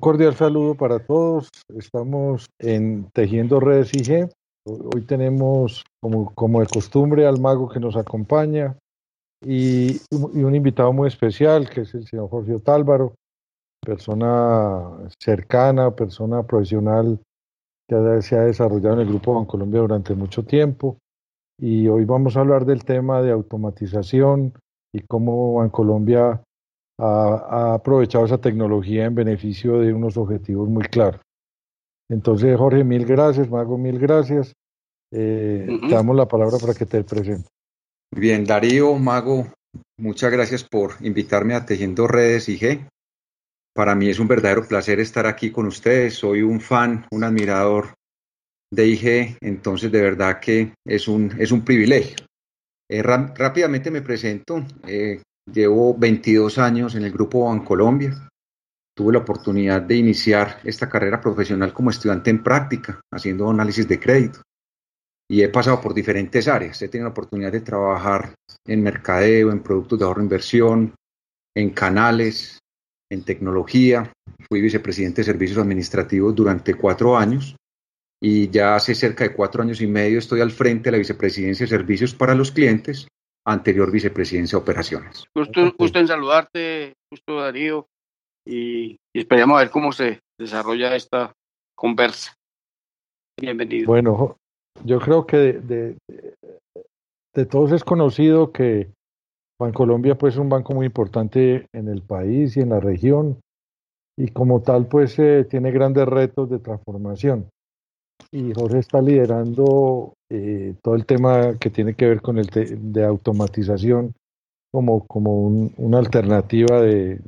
cordial saludo para todos. Estamos en Tejiendo Redes IG. Hoy tenemos, como, como de costumbre, al mago que nos acompaña y, un invitado muy especial, que es el señor Jorge Otálvaro, persona cercana, persona profesional que se ha desarrollado en el Grupo Bancolombia durante mucho tiempo. Y hoy vamos a hablar del tema de automatización y cómo Bancolombia ha, aprovechado esa tecnología en beneficio de unos objetivos muy claros. Entonces, Jorge, mil gracias, Mago, mil gracias. Eh, te damos la palabra para que te presente. Bien, Darío, Mago, muchas gracias por invitarme a Tejiendo Redes IG. Para mí es un verdadero placer estar aquí con ustedes. Soy un fan, un admirador de IG, entonces de verdad que es un, es un privilegio. Eh, rápidamente me presento. Eh, Llevo 22 años en el Grupo Bancolombia. Tuve la oportunidad de iniciar esta carrera profesional como estudiante en práctica, haciendo análisis de crédito. Y he pasado por diferentes áreas. He tenido la oportunidad de trabajar en mercadeo, en productos de ahorro e inversión, en canales, en tecnología. Fui vicepresidente de servicios administrativos durante cuatro años y ya hace cerca de cuatro años y medio estoy al frente de la vicepresidencia de servicios para los clientes anterior vicepresidencia de operaciones. Gusto, en saludarte, gusto Darío, y, esperamos a ver cómo se desarrolla esta conversa. Bienvenido. Bueno, yo creo que de, de, todos es conocido que Bancolombia pues, es un banco muy importante en el país y en la región, y como tal pues eh, tiene grandes retos de transformación y Jorge está liderando eh, todo el tema que tiene que ver con el de automatización como, como una alternativa de,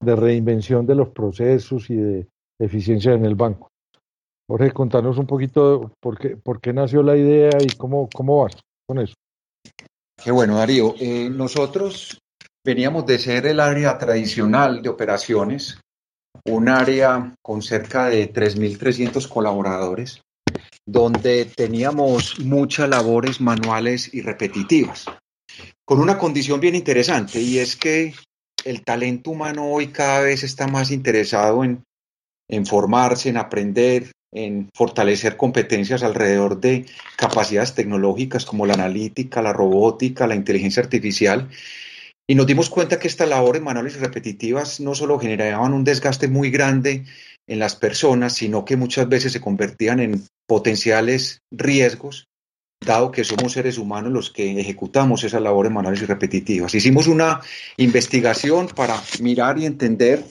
de reinvención de los procesos y de eficiencia en el banco. Jorge, contanos un poquito por qué, por qué nació la idea y cómo, cómo vas con eso. Qué bueno, Darío. Eh, nosotros veníamos de ser el área tradicional de operaciones un área con cerca de 3.300 colaboradores, donde teníamos muchas labores manuales y repetitivas, con una condición bien interesante, y es que el talento humano hoy cada vez está más interesado en, en formarse, en aprender, en fortalecer competencias alrededor de capacidades tecnológicas como la analítica, la robótica, la inteligencia artificial, y nos dimos cuenta que estas labores manuales repetitivas no solo generaban un desgaste muy grande en las personas, sino que muchas veces se convertían en potenciales riesgos, dado que somos seres humanos los que ejecutamos esas labores manuales y repetitivas. Hicimos una investigación para mirar y entender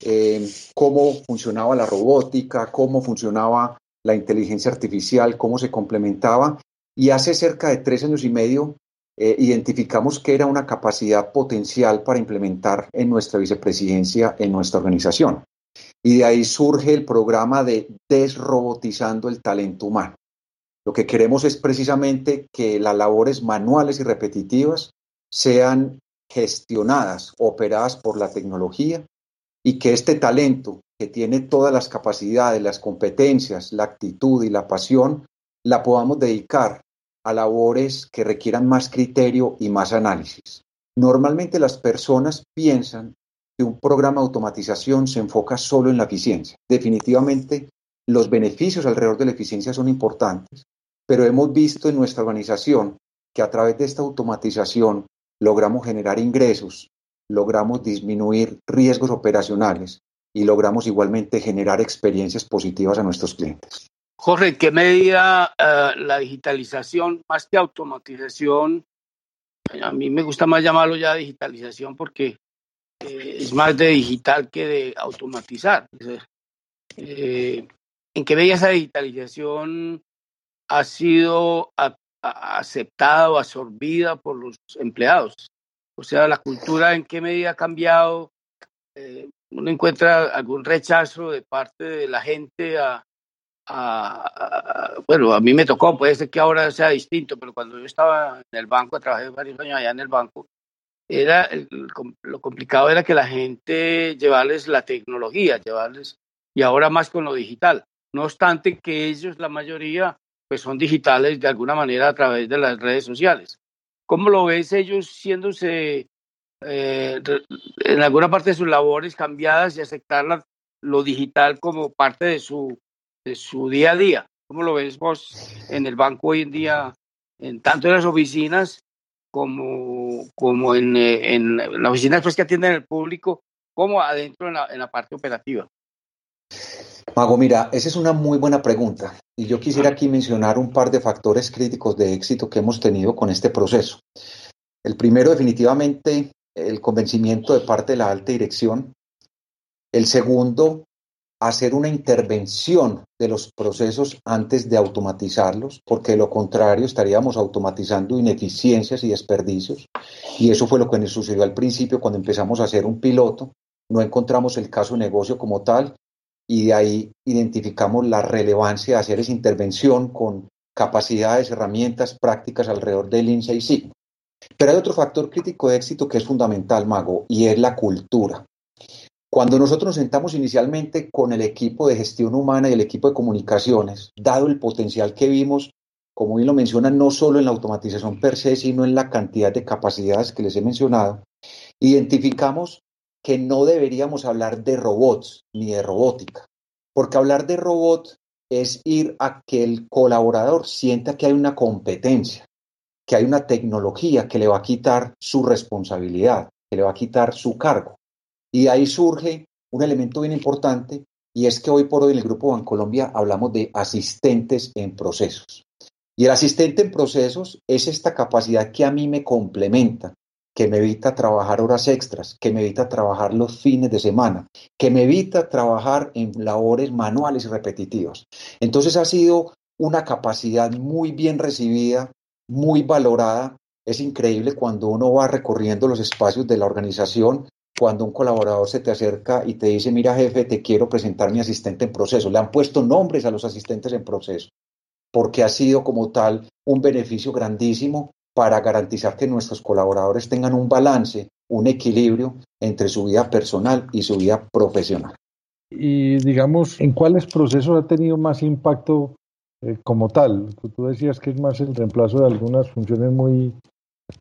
eh, cómo funcionaba la robótica, cómo funcionaba la inteligencia artificial, cómo se complementaba. Y hace cerca de tres años y medio eh, identificamos que era una capacidad potencial para implementar en nuestra vicepresidencia, en nuestra organización. Y de ahí surge el programa de desrobotizando el talento humano. Lo que queremos es precisamente que las labores manuales y repetitivas sean gestionadas, operadas por la tecnología y que este talento que tiene todas las capacidades, las competencias, la actitud y la pasión, la podamos dedicar a labores que requieran más criterio y más análisis. Normalmente las personas piensan que un programa de automatización se enfoca solo en la eficiencia. Definitivamente los beneficios alrededor de la eficiencia son importantes, pero hemos visto en nuestra organización que a través de esta automatización logramos generar ingresos, logramos disminuir riesgos operacionales y logramos igualmente generar experiencias positivas a nuestros clientes. Jorge, ¿en qué medida eh, la digitalización, más que automatización, a mí me gusta más llamarlo ya digitalización porque eh, es más de digital que de automatizar? Eh, ¿En qué medida esa digitalización ha sido aceptada o absorbida por los empleados? O sea, la cultura en qué medida ha cambiado. uno encuentra algún rechazo de parte de la gente a, bueno, a mí me tocó, puede ser que ahora sea distinto, pero cuando yo estaba en el banco, trabajé varios años allá en el banco, era lo complicado era que la gente llevarles la tecnología, llevarles, y ahora más con lo digital. No obstante que ellos, la mayoría, pues son digitales de alguna manera a través de las redes sociales. ¿Cómo lo ves ellos siéndose eh, en alguna parte de sus labores cambiadas y aceptar la, lo digital como parte de su, de su día a día. ¿Cómo lo ves vos en el banco hoy en día, en tanto en las oficinas como, como en, eh, en las oficinas pues, que atienden al público, como adentro en la, en la parte operativa? Mago, mira, esa es una muy buena pregunta y yo quisiera aquí mencionar un par de factores críticos de éxito que hemos tenido con este proceso. El primero, definitivamente, el convencimiento de parte de la alta dirección. El segundo, hacer una intervención de los procesos antes de automatizarlos, porque de lo contrario estaríamos automatizando ineficiencias y desperdicios. Y eso fue lo que nos sucedió al principio cuando empezamos a hacer un piloto. No encontramos el caso de negocio como tal y de ahí identificamos la relevancia de hacer esa intervención con capacidades, herramientas, prácticas alrededor del INSA y sí. Pero hay otro factor crítico de éxito que es fundamental, Mago, y es la cultura. Cuando nosotros nos sentamos inicialmente con el equipo de gestión humana y el equipo de comunicaciones, dado el potencial que vimos, como bien lo mencionan, no solo en la automatización per se, sino en la cantidad de capacidades que les he mencionado, identificamos que no deberíamos hablar de robots ni de robótica, porque hablar de robot es ir a que el colaborador sienta que hay una competencia, que hay una tecnología que le va a quitar su responsabilidad, que le va a quitar su cargo. Y ahí surge un elemento bien importante y es que hoy por hoy en el Grupo Bancolombia hablamos de asistentes en procesos. Y el asistente en procesos es esta capacidad que a mí me complementa, que me evita trabajar horas extras, que me evita trabajar los fines de semana, que me evita trabajar en labores manuales y repetitivas. Entonces ha sido una capacidad muy bien recibida, muy valorada. Es increíble cuando uno va recorriendo los espacios de la organización, cuando un colaborador se te acerca y te dice, mira jefe, te quiero presentar mi asistente en proceso. Le han puesto nombres a los asistentes en proceso, porque ha sido como tal un beneficio grandísimo para garantizar que nuestros colaboradores tengan un balance, un equilibrio entre su vida personal y su vida profesional. Y digamos, ¿en cuáles procesos ha tenido más impacto eh, como tal? Tú decías que es más el reemplazo de algunas funciones muy,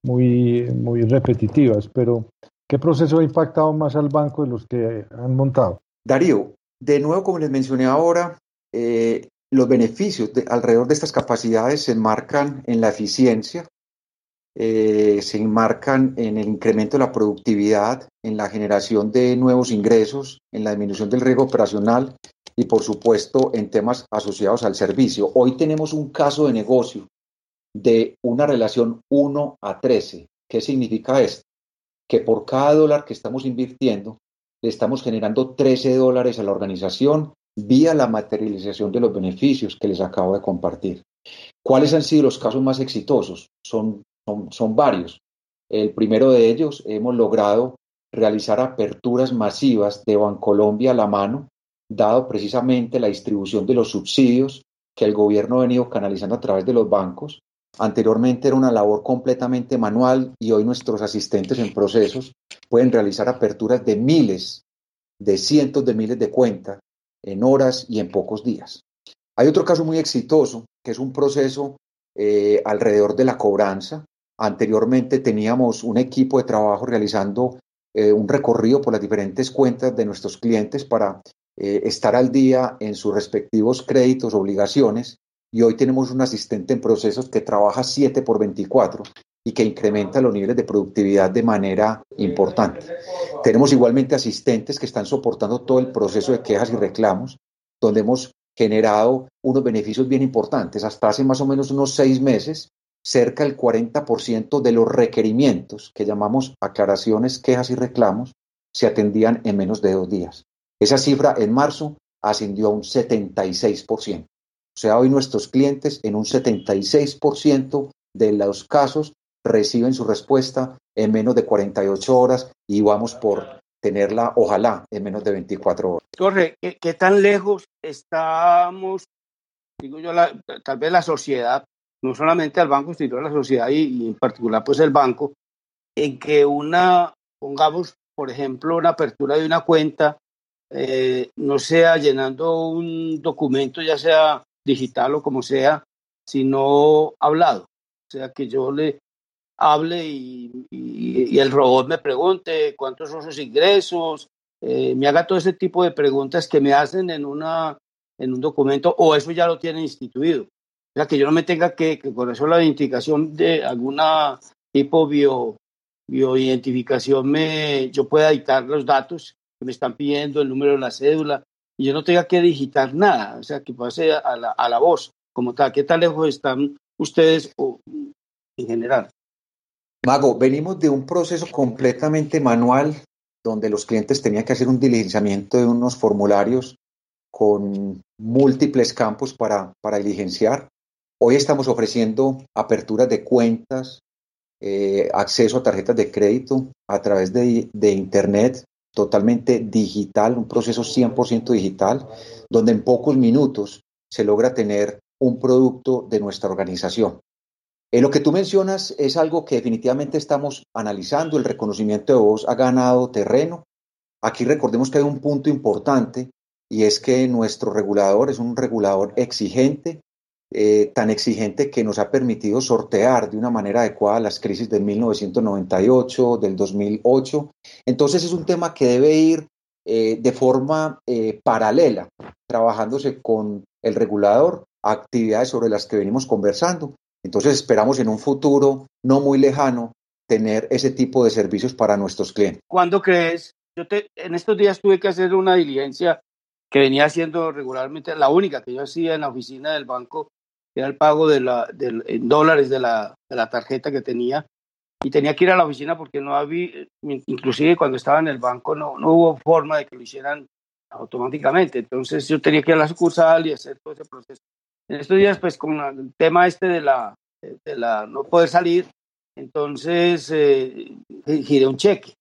muy, muy repetitivas, pero ¿qué proceso ha impactado más al banco de los que han montado? Darío, de nuevo, como les mencioné ahora, eh, los beneficios alrededor de estas capacidades se enmarcan en la eficiencia, eh, se enmarcan en el incremento de la productividad, en la generación de nuevos ingresos, en la disminución del riesgo operacional y por supuesto en temas asociados al servicio. Hoy tenemos un caso de negocio de una relación 1 a 13. ¿Qué significa esto? Que por cada dólar que estamos invirtiendo, le estamos generando 13 dólares a la organización vía la materialización de los beneficios que les acabo de compartir. ¿Cuáles han sido los casos más exitosos? Son son, varios. El primero de ellos, hemos logrado realizar aperturas masivas de Bancolombia a la mano, dado precisamente la distribución de los subsidios que el gobierno ha venido canalizando a través de los bancos. Anteriormente era una labor completamente manual y hoy nuestros asistentes en procesos pueden realizar aperturas de miles, de cientos de miles de cuentas en horas y en pocos días. Hay otro caso muy exitoso, que es un proceso eh, alrededor de la cobranza, Anteriormente teníamos un equipo de trabajo realizando eh, un recorrido por las diferentes cuentas de nuestros clientes para eh, estar al día en sus respectivos créditos, obligaciones, y hoy tenemos un asistente en procesos que trabaja 7 por 24 y que incrementa los niveles de productividad de manera importante. Tenemos igualmente asistentes que están soportando todo el proceso de quejas y reclamos, donde hemos generado unos beneficios bien importantes. Hasta hace más o menos unos seis meses cerca del 40% de los requerimientos que llamamos aclaraciones, quejas y reclamos se atendían en menos de dos días. Esa cifra en marzo ascendió a un 76%. O sea, hoy nuestros clientes en un 76% de los casos reciben su respuesta en menos de 48 horas y vamos por tenerla, ojalá, en menos de 24 horas. Jorge, ¿qué, tan lejos estamos, digo yo, tal vez la sociedad no solamente al banco, sino a la sociedad y, en particular pues el banco, en que una, pongamos por ejemplo, una apertura de una cuenta, eh, no sea llenando un documento, ya sea digital o como sea, sino hablado. O sea, que yo le hable y, y, el robot me pregunte cuántos son sus ingresos, eh, me haga todo ese tipo de preguntas que me hacen en, una, en un documento o eso ya lo tiene instituido. O sea, que yo no me tenga que, que con eso la identificación de alguna tipo bio, bioidentificación, me, yo pueda dictar los datos que me están pidiendo, el número de la cédula, yo no tenga que digitar nada, o sea, que pase a la, a la voz como tal. ¿Qué tan lejos están ustedes o, en general? Mago, venimos de un proceso completamente manual donde los clientes tenían que hacer un diligenciamiento de unos formularios con múltiples campos para, para diligenciar. Hoy estamos ofreciendo aperturas de cuentas, eh, acceso a tarjetas de crédito a través de, de, Internet, totalmente digital, un proceso 100% digital, donde en pocos minutos se logra tener un producto de nuestra organización. Eh, lo que tú mencionas es algo que definitivamente estamos analizando, el reconocimiento de voz ha ganado terreno. Aquí recordemos que hay un punto importante y es que nuestro regulador es un regulador exigente, eh, tan exigente que nos ha permitido sortear de una manera adecuada las crisis del 1998, del 2008. Entonces es un tema que debe ir eh, de forma eh, paralela, trabajándose con el regulador, actividades sobre las que venimos conversando. Entonces esperamos en un futuro no muy lejano tener ese tipo de servicios para nuestros clientes. ¿Cuándo crees? Yo te, en estos días tuve que hacer una diligencia que venía haciendo regularmente, la única que yo hacía en la oficina del banco, era el pago de la, de, en dólares de la, de la tarjeta que tenía y tenía que ir a la oficina porque no había, inclusive cuando estaba en el banco no, no hubo forma de que lo hicieran automáticamente. Entonces yo tenía que ir a la sucursal y hacer todo ese proceso. En estos días, pues con el tema este de la, de la no poder salir, entonces eh, giré un cheque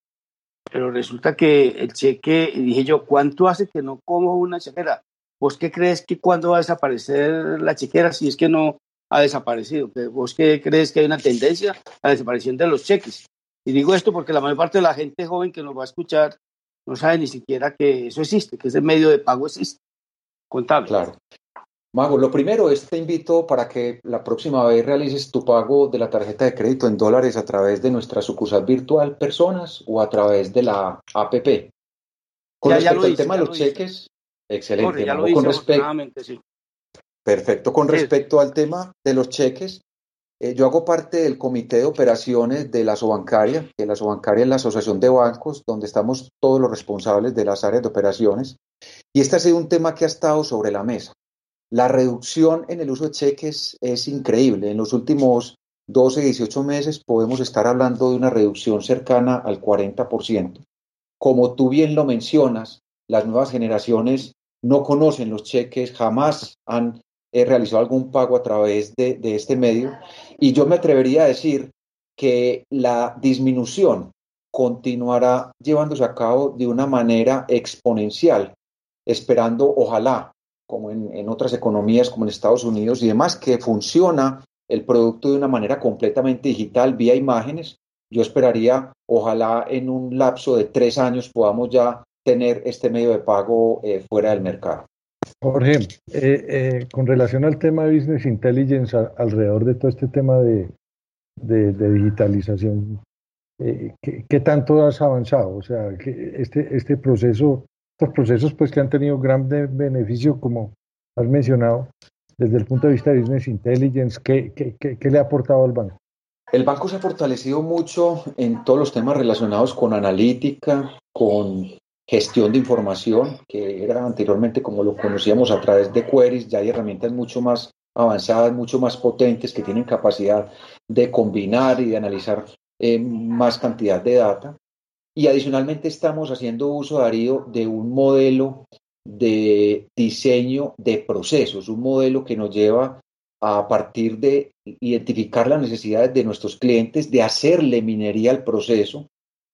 pero resulta que el cheque, dije yo, ¿cuánto hace que no como una chequera? ¿Vos qué crees que cuándo va a desaparecer la chequera si es que no ha desaparecido? ¿Vos qué crees que hay una tendencia a la desaparición de los cheques? Y digo esto porque la mayor parte de la gente joven que nos va a escuchar no sabe ni siquiera que eso existe, que ese medio de pago existe. Contable. Claro. Mago, lo primero es te invito para que la próxima vez realices tu pago de la tarjeta de crédito en dólares a través de nuestra sucursal virtual Personas o a través de la APP. Con ya, respecto ya al tema de los cheques, excelente. Ya lo con respecto, sí. perfecto. Con Sí. respecto al tema de los cheques, eh, yo hago parte del comité de operaciones de la Sobancaria, que la Sobancaria es la asociación de bancos donde estamos todos los responsables de las áreas de operaciones. Y este ha sido un tema que ha estado sobre la mesa. La reducción en el uso de cheques es increíble. En los últimos 12, 18 meses podemos estar hablando de una reducción cercana al 40%. Como tú bien lo mencionas, las nuevas generaciones no conocen los cheques, jamás han eh, realizado algún pago a través de, de este medio. Y yo me atrevería a decir que la disminución continuará llevándose a cabo de una manera exponencial, esperando, ojalá, como en, en, otras economías como en Estados Unidos y demás, que funciona el producto de una manera completamente digital vía imágenes. Yo esperaría, ojalá en un lapso de tres años podamos ya tener este medio de pago eh, fuera del mercado. Jorge, eh, eh, con relación al tema de Business Intelligence, a, alrededor de todo este tema de, de, de digitalización, ¿qué, ¿qué, tanto has avanzado? O sea, que este, este proceso, estos procesos pues que han tenido gran beneficio, como has mencionado, desde el punto de vista de Business Intelligence, ¿qué, qué, qué le ha aportado al banco? El banco se ha fortalecido mucho en todos los temas relacionados con analítica, con gestión de información, que era anteriormente como lo conocíamos a través de queries, ya hay herramientas mucho más avanzadas, mucho más potentes que tienen capacidad de combinar y de analizar eh, más cantidad de data. Y adicionalmente estamos haciendo uso, Darío, de un modelo de diseño de procesos, un modelo que nos lleva a partir de identificar las necesidades de nuestros clientes, de hacerle minería al proceso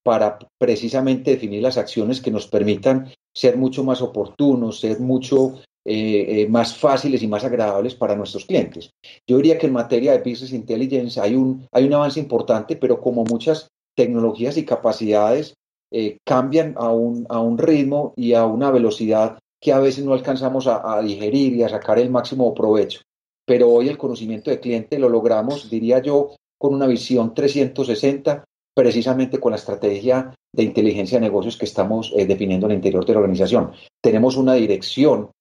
para precisamente definir las acciones que nos permitan ser mucho más oportunos, ser mucho eh, eh, más fáciles y más agradables para nuestros clientes. Yo diría que en materia de Business Intelligence hay un, hay un avance importante, pero como muchas tecnologías y capacidades eh, cambian a un, a un ritmo y a una velocidad que a veces no alcanzamos a, a digerir y a sacar el máximo provecho pero hoy el conocimiento de cliente lo logramos, diría yo, con una visión 360 precisamente con la estrategia de inteligencia de negocios que estamos eh, definiendo en el interior de la organización. Tenemos una dirección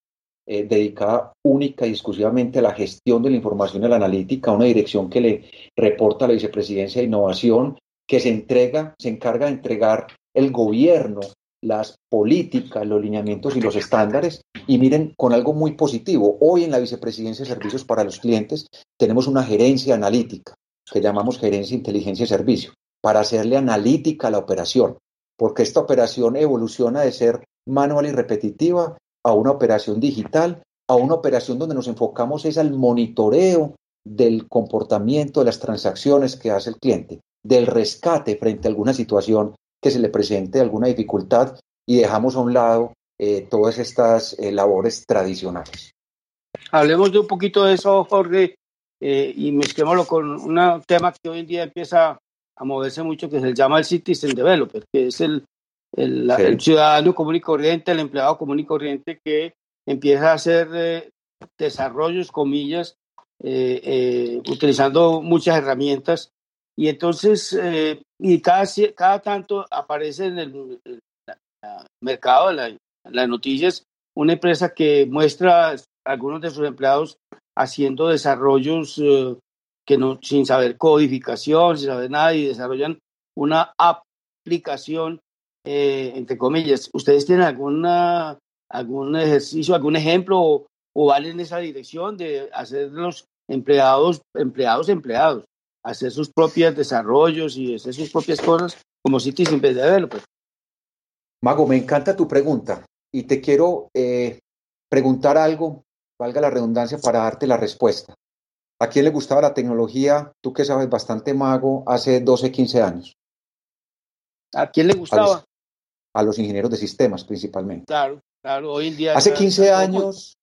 eh, dedicada única y exclusivamente a la gestión de la información y la analítica, una dirección que le reporta a la Vicepresidencia de Innovación, que se entrega, se encarga de entregar el gobierno, las políticas, los lineamientos y los estándares. Y miren, con algo muy positivo, hoy en la Vicepresidencia de Servicios para los Clientes tenemos una gerencia analítica que llamamos gerencia inteligencia y servicio, para hacerle analítica a la operación, porque esta operación evoluciona de ser manual y repetitiva a una operación digital, a una operación donde nos enfocamos es al monitoreo del comportamiento de las transacciones que hace el cliente, del rescate frente a alguna situación que se le presente alguna dificultad y dejamos a un lado eh, todas estas eh, labores tradicionales. Hablemos de un poquito de eso, Jorge, eh, y mezclémoslo con un tema que hoy en día empieza a moverse mucho, que se llama el Citizen Developer, que es el, el, ciudadano común y corriente, el empleado común y corriente que empieza a hacer eh, desarrollos, comillas, eh, utilizando muchas herramientas. Y entonces, y cada, cada tanto aparece en el, mercado, en las noticias, una empresa que muestra a algunos de sus empleados haciendo desarrollos eh, que no, sin saber codificación, sin saber nada, y desarrollan una aplicación, eh, entre comillas. ¿Ustedes tienen alguna, algún ejercicio, algún ejemplo o, o van en esa dirección de hacer los empleados, empleados, empleados, hacer sus propios desarrollos y hacer sus propias cosas como Citizen Developer? Mago, me encanta tu pregunta y te quiero eh, preguntar algo valga la redundancia, para darte la respuesta. ¿A quién le gustaba la tecnología? Tú que sabes bastante mago, hace 12, 15 años. ¿A quién le gustaba? A los, ingenieros de sistemas principalmente. Claro, claro, hoy en día. Hace 15 años,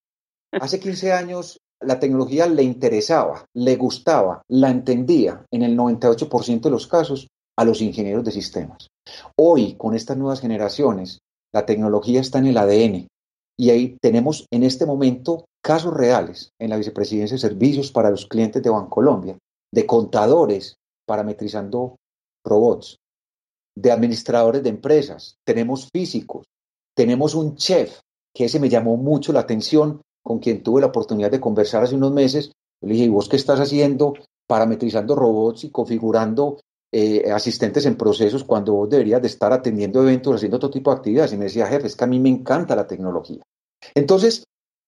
hace 15 años la tecnología le interesaba, le gustaba, la entendía en el 98% de los casos a los ingenieros de sistemas. Hoy, con estas nuevas generaciones, la tecnología está en el ADN, y ahí tenemos en este momento casos reales en la Vicepresidencia de Servicios para los clientes de Bancolombia, de contadores parametrizando robots, de administradores de empresas, tenemos físicos, tenemos un chef, que ese me llamó mucho la atención, con quien tuve la oportunidad de conversar hace unos meses. Le dije, ¿y vos qué estás haciendo parametrizando robots y configurando eh, asistentes en procesos cuando vos deberías de estar atendiendo eventos, haciendo otro tipo de actividades. Y me decía, jefe, es que a mí me encanta la tecnología. Entonces,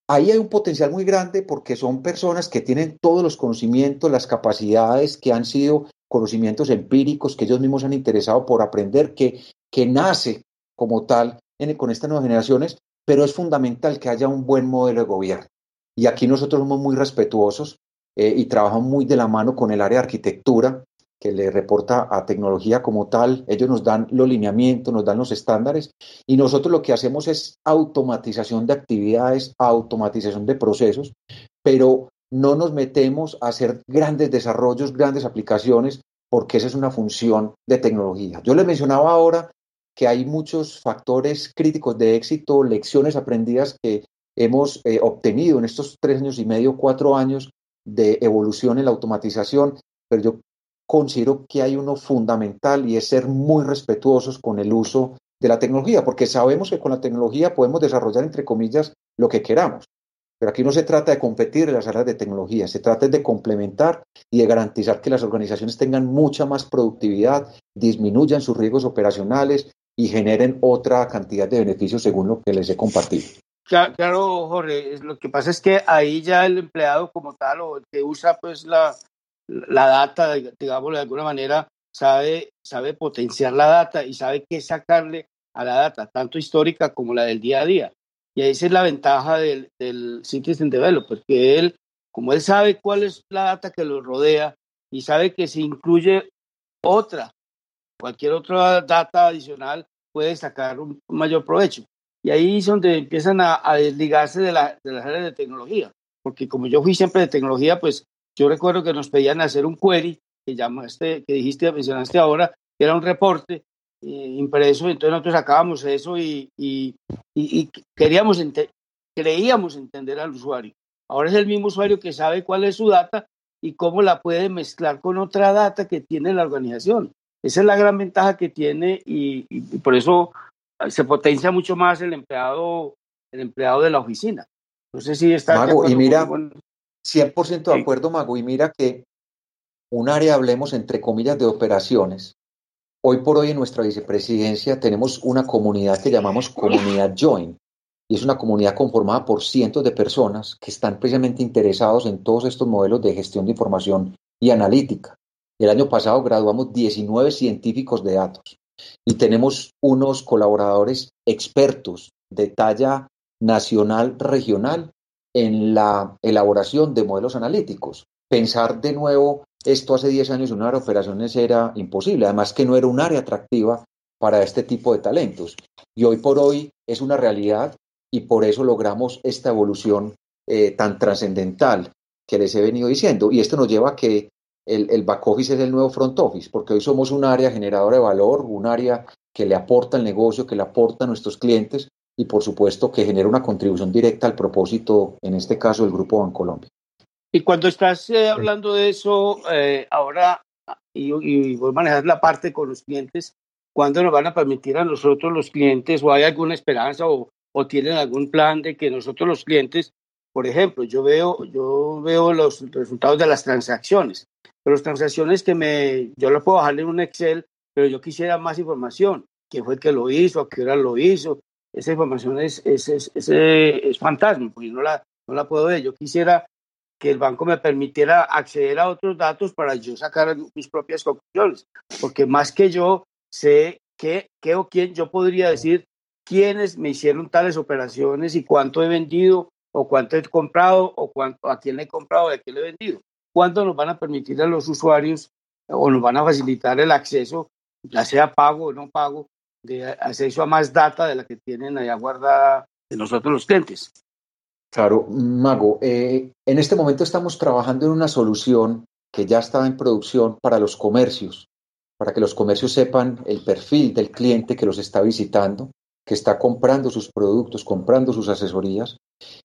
ahí hay un potencial muy grande porque son personas que tienen todos los conocimientos, las capacidades que han sido conocimientos empíricos que ellos mismos han interesado por aprender, que, que nace como tal con estas nuevas generaciones, pero es fundamental que haya un buen modelo de gobierno. Y aquí nosotros somos muy respetuosos eh, y trabajamos muy de la mano con el área de arquitectura, que le reporta a tecnología como tal, ellos nos dan los lineamientos, nos dan los estándares y nosotros lo que hacemos es automatización de actividades, automatización de procesos, pero no nos metemos a hacer grandes desarrollos, grandes aplicaciones, porque esa es una función de tecnología. Yo les mencionaba ahora que hay muchos factores críticos de éxito, lecciones aprendidas que hemos eh, obtenido en estos tres años y medio, cuatro años de evolución en la automatización, pero yo considero que hay uno fundamental y es ser muy respetuosos con el uso de la tecnología, porque sabemos que con la tecnología podemos desarrollar, entre comillas, lo que queramos. Pero aquí no se trata de competir en las áreas de tecnología, se trata de complementar y de garantizar que las organizaciones tengan mucha más productividad, disminuyan sus riesgos operacionales y generen otra cantidad de beneficios según lo que les he compartido. Claro, Jorge, lo que pasa es que ahí ya el empleado como tal o el que usa pues la, la data, digamos, de alguna manera, sabe, sabe potenciar la data y sabe qué sacarle a la data, tanto histórica como la del día a día. Y esa es la ventaja del, del Citizen Developer, que él, como él sabe cuál es la data que lo rodea y sabe que si incluye otra, cualquier otra data adicional, puede sacar un mayor provecho. Y ahí es donde empiezan a, desligarse de, la, de las áreas de tecnología, porque como yo fui siempre de tecnología, pues yo recuerdo que nos pedían hacer un query, que llamaste, que dijiste, mencionaste ahora, que era un reporte eh, impreso, entonces nosotros sacábamos eso y, y, y, queríamos creíamos entender al usuario. Ahora es el mismo usuario que sabe cuál es su data y cómo la puede mezclar con otra data que tiene la organización. Esa es la gran ventaja que tiene y, por eso se potencia mucho más el empleado, el empleado de la oficina. No sé si está... Mago, y mira, 100% de acuerdo, Mago, y mira que un área, hablemos entre comillas, de operaciones. Hoy por hoy en nuestra vicepresidencia tenemos una comunidad que llamamos comunidad Join, y es una comunidad conformada por cientos de personas que están precisamente interesados en todos estos modelos de gestión de información y analítica. El año pasado graduamos 19 científicos de datos y tenemos unos colaboradores expertos de talla nacional, regional, en la elaboración de modelos analíticos. Pensar de nuevo esto hace 10 años en una de operaciones era imposible, además que no era un área atractiva para este tipo de talentos. Y hoy por hoy es una realidad y por eso logramos esta evolución eh, tan trascendental que les he venido diciendo. Y esto nos lleva a que el, back office es el nuevo front office, porque hoy somos un área generadora de valor, un área que le aporta al negocio, que le aporta a nuestros clientes y por supuesto que genera una contribución directa al propósito, en este caso, del Grupo Bancolombia. Y cuando estás eh, hablando de eso, eh, ahora, y, y vos manejas la parte con los clientes, ¿cuándo nos van a permitir a nosotros los clientes, o hay alguna esperanza, o, o tienen algún plan de que nosotros los clientes, por ejemplo, yo veo, yo veo los resultados de las transacciones, pero las transacciones que me, yo lo puedo bajar en un Excel, pero yo quisiera más información, quién fue el que lo hizo, a qué hora lo hizo, esa información es, es, es, es, fantasma, porque no la, no la puedo ver, yo quisiera que el banco me permitiera acceder a otros datos para yo sacar mis propias conclusiones, porque más que yo sé qué, qué o quién, yo podría decir quiénes me hicieron tales operaciones y cuánto he vendido o cuánto he comprado o cuánto, a quién le he comprado y a quién le he vendido. ¿Cuánto nos van a permitir a los usuarios o nos van a facilitar el acceso, ya sea pago o no pago, de acceso a más data de la que tienen allá guardada de nosotros los clientes? Claro, Mago, eh, en este momento estamos trabajando en una solución que ya está en producción para los comercios, para que los comercios sepan el perfil del cliente que los está visitando, que está comprando sus productos, comprando sus asesorías,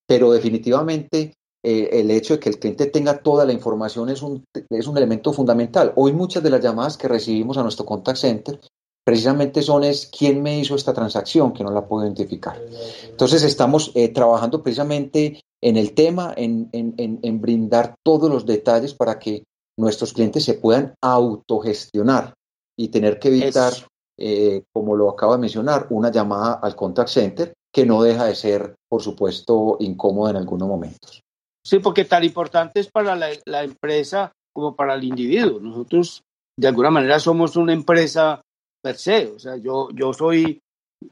pero definitivamente eh, el hecho de que el cliente tenga toda la información es un, es un elemento fundamental. Hoy muchas de las llamadas que recibimos a nuestro contact center precisamente son es quién me hizo esta transacción que no la puedo identificar. Entonces estamos eh, trabajando precisamente en el tema, en, en, en, brindar todos los detalles para que nuestros clientes se puedan autogestionar y tener que evitar, eh, como lo acabo de mencionar, una llamada al contact center que no deja de ser, por supuesto, incómoda en algunos momentos. Sí, porque tan importante es para la, la empresa como para el individuo. Nosotros, de alguna manera, somos una empresa per se. O sea, yo, yo soy,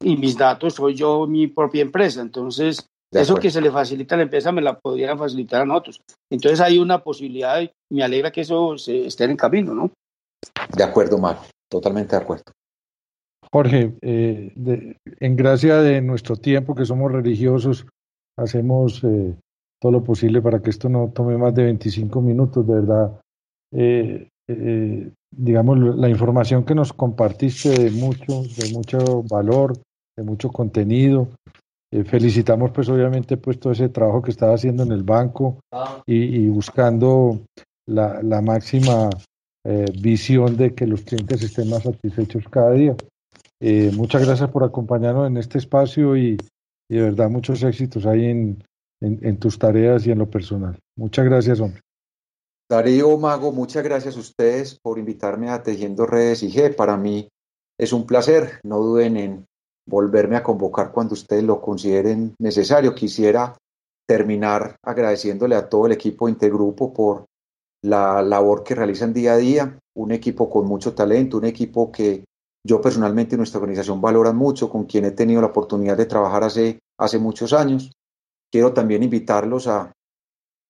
y mis datos, soy yo mi propia empresa. Entonces, eso que se le facilita a la empresa me la podrían facilitar a nosotros. Entonces, hay una posibilidad y me alegra que eso se esté en camino, ¿no? De acuerdo, Marco. Totalmente de acuerdo. Jorge, eh, en gracia de nuestro tiempo, que somos religiosos, hacemos eh, todo lo posible para que esto no tome más de 25 minutos, de verdad. Eh, eh, digamos, la información que nos compartiste de mucho, de mucho valor, de mucho contenido. Eh, felicitamos pues obviamente pues todo ese trabajo que estaba haciendo en el banco y, buscando la, la máxima eh, visión de que los clientes estén más satisfechos cada día. muchas gracias por acompañarnos en este espacio y, de verdad muchos éxitos ahí en, en tus tareas y en lo personal. Muchas gracias, hombre. Darío Mago, muchas gracias a ustedes por invitarme a Tejiendo Redes IG. Para mí es un placer. No duden en volverme a convocar cuando ustedes lo consideren necesario. Quisiera terminar agradeciéndole a todo el equipo Intergrupo por la labor que realizan día a día. Un equipo con mucho talento, un equipo que yo personalmente y nuestra organización valoran mucho, con quien he tenido la oportunidad de trabajar hace, hace muchos años. Quiero también invitarlos a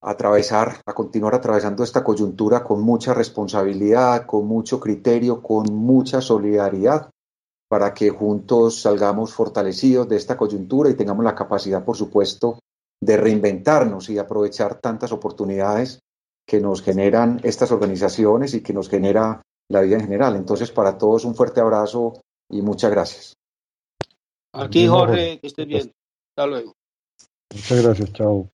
atravesar, a continuar atravesando esta coyuntura con mucha responsabilidad, con mucho criterio, con mucha solidaridad, para que juntos salgamos fortalecidos de esta coyuntura y tengamos la capacidad, por supuesto, de reinventarnos y aprovechar tantas oportunidades que nos generan estas organizaciones y que nos genera la vida en general. Entonces, para todos un fuerte abrazo y muchas gracias. Aquí, Jorge, que estés bien. Hasta luego. Muchas gracias, chao.